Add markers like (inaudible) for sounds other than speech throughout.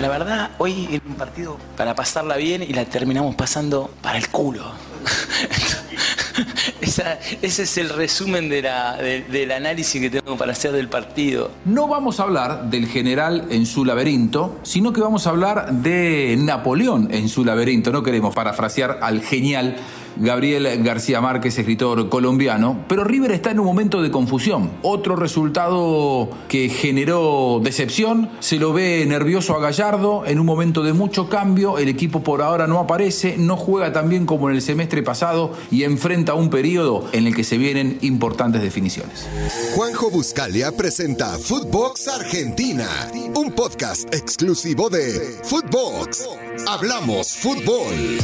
La verdad, hoy era un partido para pasarla bien y la terminamos pasando para el culo. (laughs) ese es el resumen del análisis que tengo para hacer del partido. No vamos a hablar del general en su laberinto, sino que vamos a hablar de Napoleón en su laberinto. No queremos parafrasear al genial Gabriel García Márquez, escritor colombiano, pero River está en un momento de confusión. Otro resultado que generó decepción, se lo ve nervioso a Gallardo en un momento de mucho cambio, el equipo por ahora no aparece, no juega tan bien como en el semestre pasado y enfrenta un periodo en el que se vienen importantes definiciones. Juanjo Buscalia presenta Footbox Argentina, un podcast exclusivo de Footbox. Hablamos fútbol.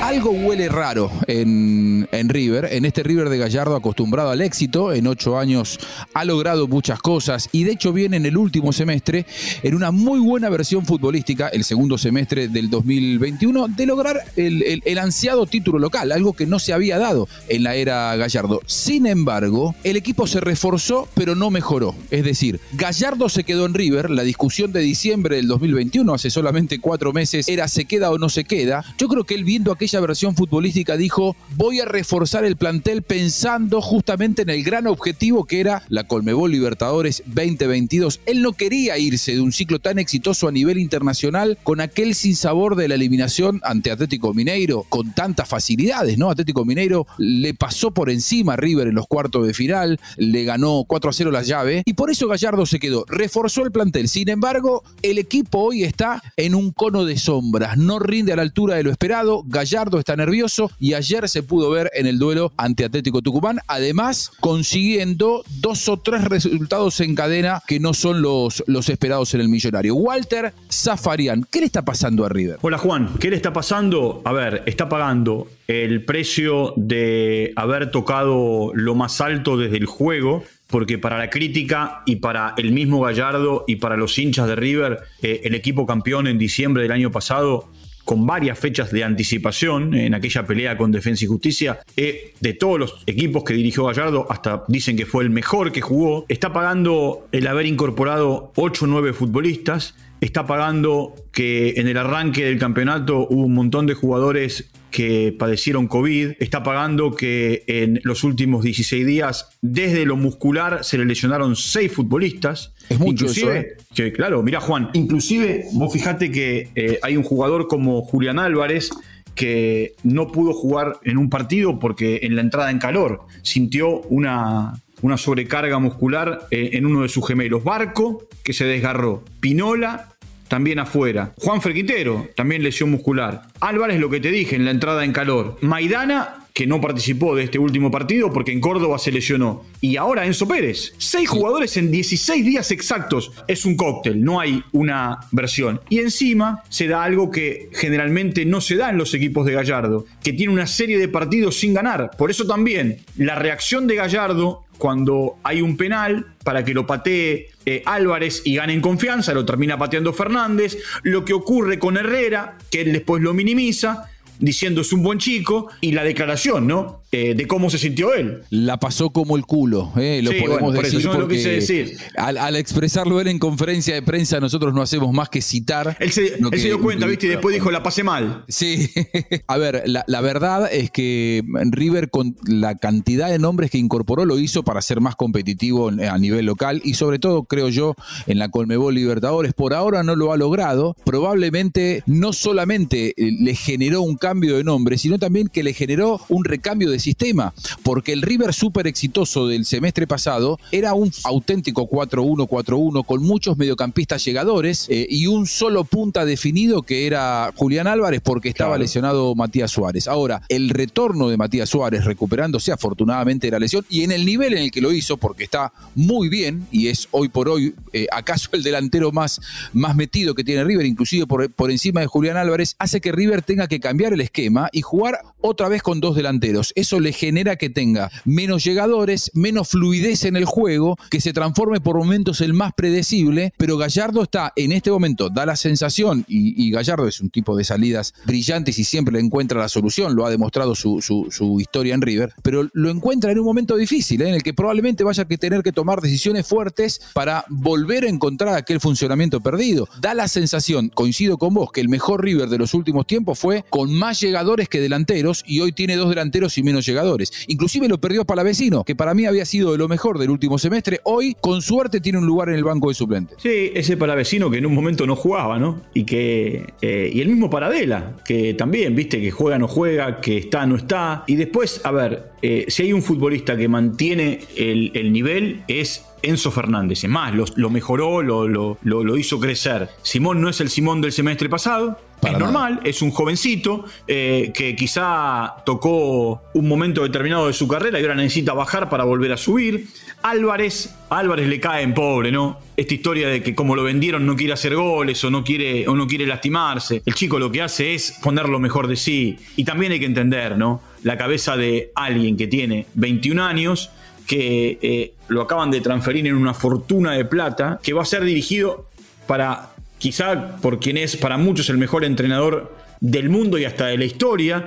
Algo huele raro en, en, River, en este River de Gallardo acostumbrado al éxito, en ocho años ha logrado muchas cosas y de hecho viene en el último semestre en una muy buena versión futbolística, el segundo semestre del 2021, de lograr el, el ansiado título local, algo que no se había dado en la era Gallardo. Sin embargo, el equipo se reforzó pero no mejoró, es decir, Gallardo se quedó en River, la discusión de diciembre del 2021, hace solamente cuatro meses, era se queda o no se queda, yo creo que él viendo aquella versión futbolística dijo, voy a reforzar el plantel pensando justamente en el gran objetivo que era la Colmebol Libertadores 2022. Él no quería irse de un ciclo tan exitoso a nivel internacional con aquel sinsabor de la eliminación ante Atlético Mineiro con tantas facilidades, ¿no? Atlético Mineiro le pasó por encima a River en los cuartos de final, le ganó 4 a 0 la llave y por eso Gallardo se quedó, reforzó el plantel. Sin embargo, el equipo hoy está en un cono de sombras, no rinde a la altura de lo esperado. Gallardo está nervioso y ayer se pudo ver en el duelo ante Atlético Tucumán, además consiguiendo dos o tres resultados en cadena que no son los, los esperados en el millonario. Walter Zafarian, ¿qué le está pasando a River? Hola Juan, ¿qué le está pasando? A ver, está pagando el precio de haber tocado lo más alto desde el juego, porque para la crítica y para el mismo Gallardo y para los hinchas de River, eh, el equipo campeón en diciembre del año pasado con varias fechas de anticipación en aquella pelea con Defensa y Justicia. Eh, de todos los equipos que dirigió Gallardo, hasta dicen que fue el mejor que jugó. Está pagando el haber incorporado 8 o 9 futbolistas. Está pagando que en el arranque del campeonato hubo un montón de jugadores que padecieron COVID, está pagando que en los últimos 16 días, desde lo muscular, se le lesionaron 6 futbolistas. Es mucho inclusive, ¿eh? que, claro, mira Juan, inclusive vos fijate que eh, hay un jugador como Julián Álvarez que no pudo jugar en un partido porque en la entrada en calor sintió una, una sobrecarga muscular eh, en uno de sus gemelos. Barco, que se desgarró. Pinola, también afuera. Juan Ferquitero, también lesión muscular. Álvarez, lo que te dije en la entrada en calor. Maidana, que no participó de este último partido porque en Córdoba se lesionó. Y ahora Enzo Pérez. Seis jugadores en 16 días exactos. Es un cóctel, no hay una versión. Y encima se da algo que generalmente no se da en los equipos de Gallardo, que tiene una serie de partidos sin ganar. Por eso también la reacción de Gallardo cuando hay un penal para que lo patee eh, Álvarez y gane en confianza, lo termina pateando Fernández, lo que ocurre con Herrera, que él después lo minimiza, diciendo es un buen chico, y la declaración, ¿no? Eh, de cómo se sintió él. La pasó como el culo, eh, lo podemos decir. Eso lo quise decir. Al, expresarlo él en conferencia de prensa, nosotros no hacemos más que citar. Él se, dio cuenta, ¿viste? Y después dijo, la pasé mal. Sí. (laughs) A ver, la, verdad es que River, con la cantidad de nombres que incorporó, lo hizo para ser más competitivo a nivel local y, sobre todo, creo yo, en la Colmebol Libertadores. Por ahora no lo ha logrado. Probablemente no solamente le generó un cambio de nombre, sino también que le generó un recambio de sistema, porque el River súper exitoso del semestre pasado era un auténtico 4-1-4-1 con muchos mediocampistas llegadores eh, y un solo punta definido que era Julián Álvarez porque estaba lesionado Matías Suárez. Ahora, el retorno de Matías Suárez recuperándose afortunadamente de la lesión y en el nivel en el que lo hizo, porque está muy bien y es hoy por hoy eh, acaso el delantero más, más metido que tiene River, inclusive por, por encima de Julián Álvarez, hace que River tenga que cambiar el esquema y jugar otra vez con dos delanteros eso le genera que tenga menos llegadores, menos fluidez en el juego, que se transforme por momentos el más predecible, pero Gallardo está en este momento, da la sensación, y, Gallardo es un tipo de salidas brillantes y siempre le encuentra la solución, lo ha demostrado su, historia en River, pero lo encuentra en un momento difícil, ¿eh? en el que probablemente vaya a tener que tomar decisiones fuertes para volver a encontrar aquel funcionamiento perdido. Da la sensación, coincido con vos, que el mejor River de los últimos tiempos fue con más llegadores que delanteros y hoy tiene dos delanteros y menos llegadores. Inclusive lo perdió Palavecino, que para mí había sido de lo mejor del último semestre. Hoy, con suerte, tiene un lugar en el banco de suplentes. Sí, ese Palavecino que en un momento no jugaba, ¿no? Y que. Eh, y el mismo Paradela, que también, viste, que juega, no juega, que está, no está. Y después, a ver, eh, si hay un futbolista que mantiene el, nivel, es Enzo Fernández. Es más, lo, mejoró, lo, lo, hizo crecer. Simón no es el Simón del semestre pasado. Es normal, es un jovencito eh, que quizá tocó un momento determinado de su carrera y ahora necesita bajar para volver a subir. Álvarez, Álvarez le cae en pobre, ¿no? Esta historia de que como lo vendieron no quiere hacer goles o no quiere, o no quiere lastimarse. El chico lo que hace es poner lo mejor de sí. Y también hay que entender, ¿no? La cabeza de alguien que tiene 21 años que eh, lo acaban de transferir en una fortuna de plata, que va a ser dirigido para, quizá por quien es para muchos el mejor entrenador del mundo y hasta de la historia,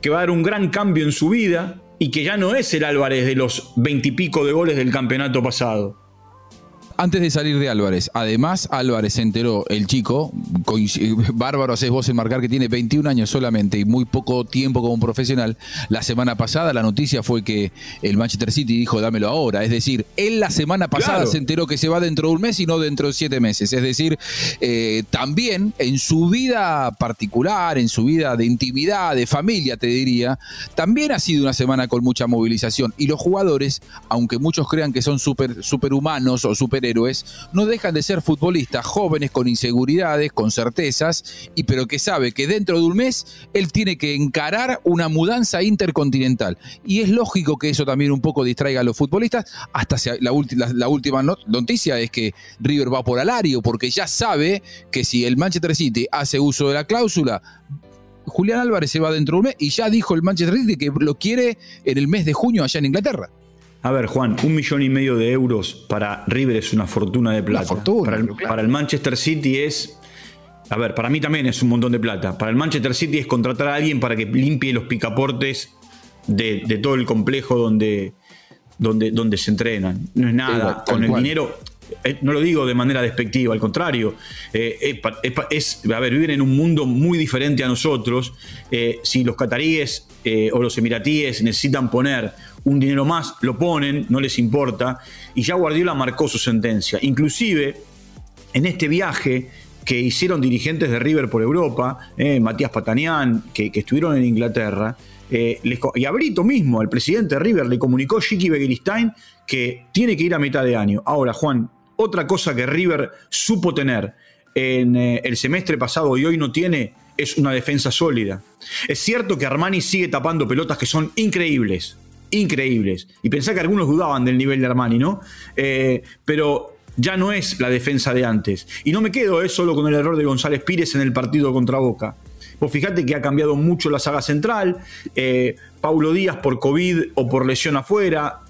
que va a dar un gran cambio en su vida y que ya no es el Álvarez de los veintipico de goles del campeonato pasado. Antes de salir de Álvarez, además Álvarez se enteró, el chico, (laughs) bárbaro haces vos en marcar que tiene 21 años solamente y muy poco tiempo como profesional. La semana pasada la noticia fue que el Manchester City dijo dámelo ahora. Es decir, él la semana pasada se enteró que se va dentro de un mes y no dentro de siete meses. Es decir, eh, también en su vida particular, en su vida de intimidad, de familia, te diría, también ha sido una semana con mucha movilización. Y los jugadores, aunque muchos crean que son super, superhumanos o super héroes no dejan de ser futbolistas jóvenes con inseguridades, con certezas, y pero que sabe que dentro de un mes él tiene que encarar una mudanza intercontinental. Y es lógico que eso también un poco distraiga a los futbolistas. Hasta la, la, última noticia es que River va por Alario, porque ya sabe que si el Manchester City hace uso de la cláusula, Julián Álvarez se va dentro de un mes y ya dijo el Manchester City que lo quiere en el mes de junio allá en Inglaterra. A ver, Juan, un millón y medio de euros para River es una fortuna de plata. Fortuna, para, el, Manchester City es. A ver, para mí también es un montón de plata. Para el Manchester City es contratar a alguien para que limpie los picaportes de, todo el complejo donde, donde, donde se entrenan. No es nada. Con el dinero. Eh, no lo digo de manera despectiva, al contrario, eh, es, a ver, viven en un mundo muy diferente a nosotros. Eh, si los cataríes o los emiratíes necesitan poner un dinero más, lo ponen, no les importa, y ya Guardiola marcó su sentencia. Inclusive, en este viaje que hicieron dirigentes de River por Europa, Matías Patanián, que, estuvieron en Inglaterra, y a Brito mismo, el presidente de River, le comunicó Chiqui Begiristain que tiene que ir a mitad de año. Ahora, Juan, otra cosa que River supo tener en eh, el semestre pasado y hoy no tiene es una defensa sólida. Es cierto que Armani sigue tapando pelotas que son increíbles, increíbles. Y pensé que algunos dudaban del nivel de Armani, ¿no? Eh, pero ya no es la defensa de antes. Y no me quedo eh, solo con el error de González Pires en el partido contra Boca. Pues fíjate que ha cambiado mucho la saga central. Eh, Paulo Díaz por COVID o por lesión afuera.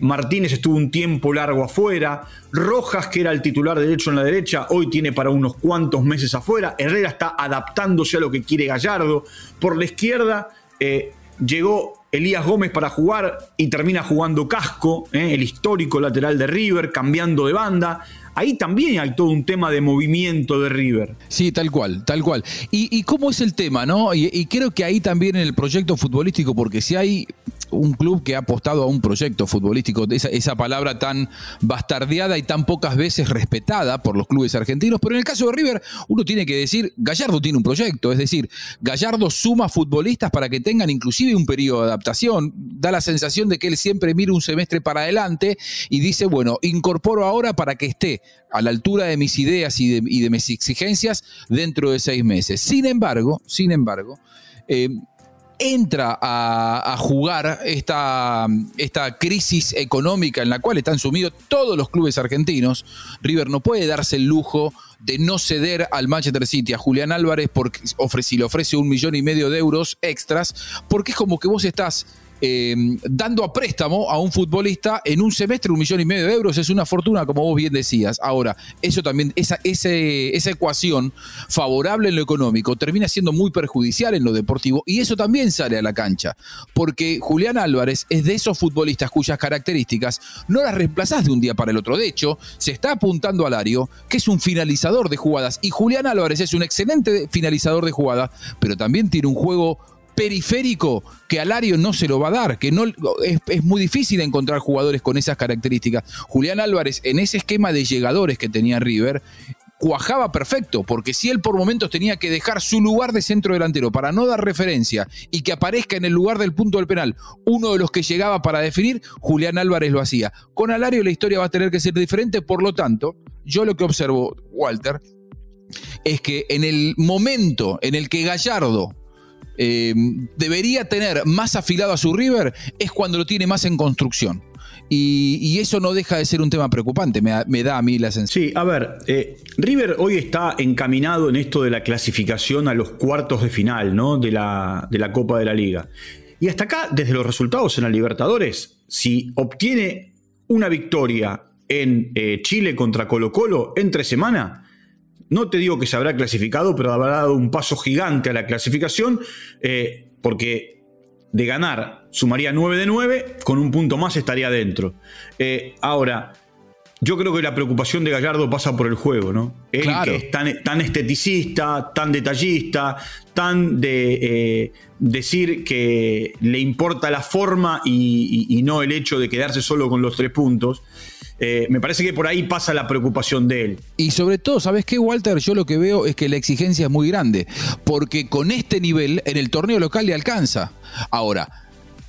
Martínez estuvo un tiempo largo afuera. Rojas, que era el titular derecho en la derecha, hoy tiene para unos cuantos meses afuera. Herrera está adaptándose a lo que quiere Gallardo. Por la izquierda llegó Elías Gómez para jugar y termina jugando Casco, ¿eh? el histórico lateral de River, cambiando de banda. Ahí también hay todo un tema de movimiento de River. Sí, tal cual, tal cual. ¿Y, cómo es el tema, no? y, creo que ahí también en el proyecto futbolístico, porque si hay un club que ha apostado a un proyecto futbolístico, esa, esa, palabra tan bastardeada y tan pocas veces respetada por los clubes argentinos, pero en el caso de River uno tiene que decir, Gallardo tiene un proyecto, es decir, Gallardo suma futbolistas para que tengan inclusive un periodo de adaptación, da la sensación de que él siempre mira un semestre para adelante y dice, bueno, incorporo ahora para que esté a la altura de mis ideas y de, mis exigencias dentro de seis meses. Sin embargo, sin embargo, eh, entra a, jugar esta, esta, crisis económica en la cual están sumidos todos los clubes argentinos, River no puede darse el lujo de no ceder al Manchester City, a Julián Álvarez, porque si le ofrece un millón y medio de euros extras, porque es como que vos estás Em, dando a préstamo a un futbolista en un semestre un millón y medio de euros es una fortuna, como vos bien decías. Ahora, eso también, esa, esa ecuación favorable en lo económico termina siendo muy perjudicial en lo deportivo y eso también sale a la cancha, porque Julián Álvarez es de esos futbolistas cuyas características no las reemplazás de un día para el otro. De hecho, se está apuntando a Lario, que es un finalizador de jugadas, y Julián Álvarez es un excelente finalizador de jugadas, pero también tiene un juego periférico que Alario no se lo va a dar, que no es, muy difícil encontrar jugadores con esas características. Julián Álvarez, en ese esquema de llegadores que tenía River, cuajaba perfecto, porque si él por momentos tenía que dejar su lugar de centro delantero para no dar referencia y que aparezca en el lugar del punto del penal uno de los que llegaba para definir, Julián Álvarez lo hacía. Con Alario la historia va a tener que ser diferente, por lo tanto, yo lo que observo, Walter, es que en el momento en el que Gallardo eh, debería tener más afilado a su River es cuando lo tiene más en construcción. Y, eso no deja de ser un tema preocupante, me, da a mí la sensación. Sí, a ver, eh, River hoy está encaminado en esto de la clasificación a los cuartos de final ¿no? de, la, de la Copa de la Liga. Y hasta acá, desde los resultados en la Libertadores, si obtiene una victoria en eh, Chile contra Colo Colo entre semana, no te digo que se habrá clasificado, pero habrá dado un paso gigante a la clasificación, eh, porque de ganar sumaría 9 de 9, con un punto más estaría dentro. Eh, ahora, yo creo que la preocupación de Gallardo pasa por el juego, ¿no? Él que es tan, esteticista, tan detallista, tan de eh, decir que le importa la forma y, no el hecho de quedarse solo con los tres puntos. Eh, me parece que por ahí pasa la preocupación de él. Y sobre todo, ¿sabes qué, Walter? Yo lo que veo es que la exigencia es muy grande, porque con este nivel en el torneo local le alcanza. Ahora,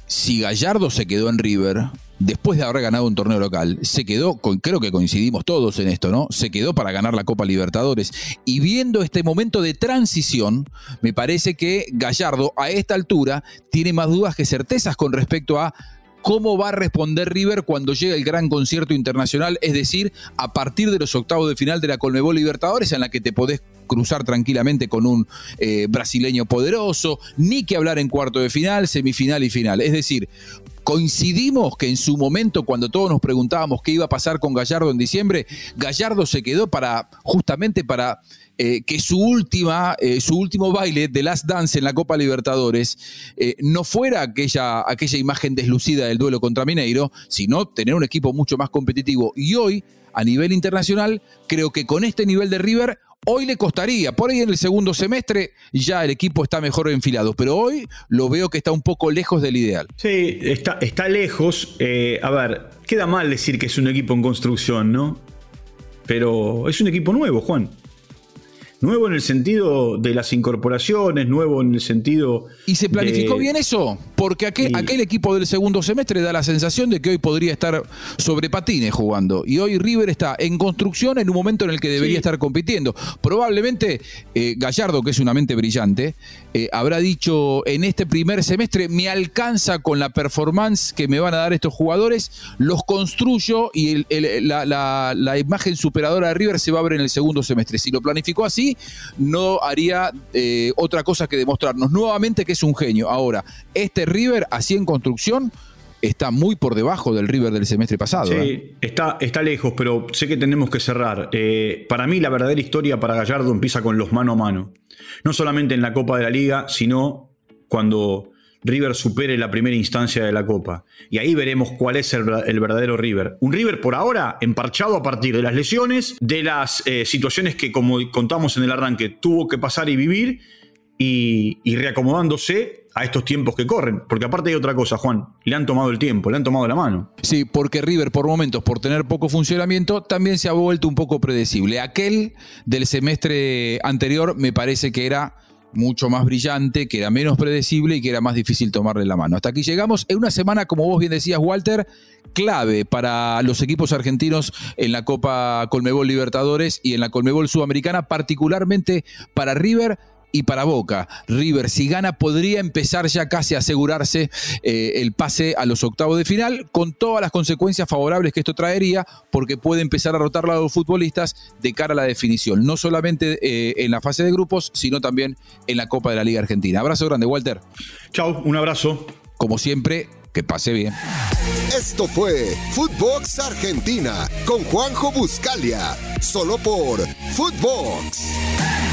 si Gallardo se quedó en River, después de haber ganado un torneo local, se quedó, creo que coincidimos todos en esto, ¿no? Se quedó para ganar la Copa Libertadores. Y viendo este momento de transición, me parece que Gallardo a esta altura tiene más dudas que certezas con respecto a cómo va a responder River cuando llegue el gran concierto internacional, es decir, a partir de los octavos de final de la Colmebol Libertadores, en la que te podés cruzar tranquilamente con un eh, brasileño poderoso, ni que hablar en cuarto de final, semifinal y final. Es decir, coincidimos que en su momento, cuando todos nos preguntábamos qué iba a pasar con Gallardo en diciembre, Gallardo se quedó para justamente para eh, que su última, eh, su último baile de Last Dance en la Copa Libertadores eh, no fuera aquella, aquella imagen deslucida del duelo contra Mineiro, sino tener un equipo mucho más competitivo. Y hoy, a nivel internacional, creo que con este nivel de River, hoy le costaría. Por ahí en el segundo semestre ya el equipo está mejor enfilado, pero hoy lo veo que está un poco lejos del ideal. Sí, está, está lejos. a ver, queda mal decir que es un equipo en construcción, ¿no? Pero es un equipo nuevo, Juan. Nuevo en el sentido de las incorporaciones, nuevo en el sentido. ¿Y se planificó bien eso? Porque aquel, aquel, equipo del segundo semestre da la sensación de que hoy podría estar sobre patines jugando. Y hoy River está en construcción en un momento en el que debería estar compitiendo. Probablemente eh, Gallardo, que es una mente brillante, eh, habrá dicho en este primer semestre: me alcanza con la performance que me van a dar estos jugadores, los construyo y la, la imagen superadora de River se va a ver en el segundo semestre. Si lo planificó así, no haría eh, otra cosa que demostrarnos nuevamente que es un genio. Ahora, este River, así en construcción, está muy por debajo del River del semestre pasado. Sí, ¿eh? está, está lejos, pero sé que tenemos que cerrar. Eh, para mí, la verdadera historia para Gallardo empieza con los mano a mano. No solamente en la Copa de la Liga, sino cuando River supere la primera instancia de la Copa. Y ahí veremos cuál es el, verdadero River. Un River por ahora emparchado a partir de las lesiones, de las eh, situaciones que, como contamos en el arranque, tuvo que pasar y vivir y, reacomodándose a estos tiempos que corren. Porque aparte hay otra cosa, Juan, le han tomado el tiempo, le han tomado la mano. Sí, porque River por momentos, por tener poco funcionamiento, también se ha vuelto un poco predecible. Aquel del semestre anterior me parece que era mucho más brillante, que era menos predecible y que era más difícil tomarle la mano. Hasta aquí llegamos en una semana, como vos bien decías, Walter, clave para los equipos argentinos en la Copa Colmebol Libertadores y en la Colmebol Sudamericana, particularmente para River y para Boca. River, si gana, podría empezar ya casi a asegurarse eh, el pase a los octavos de final, con todas las consecuencias favorables que esto traería, porque puede empezar a rotar a los futbolistas de cara a la definición, no solamente eh, en la fase de grupos, sino también en la Copa de la Liga Argentina. Abrazo grande, Walter. Chao, un abrazo. Como siempre, que pase bien. Esto fue Footbox Argentina con Juanjo Buscalia, solo por Footbox.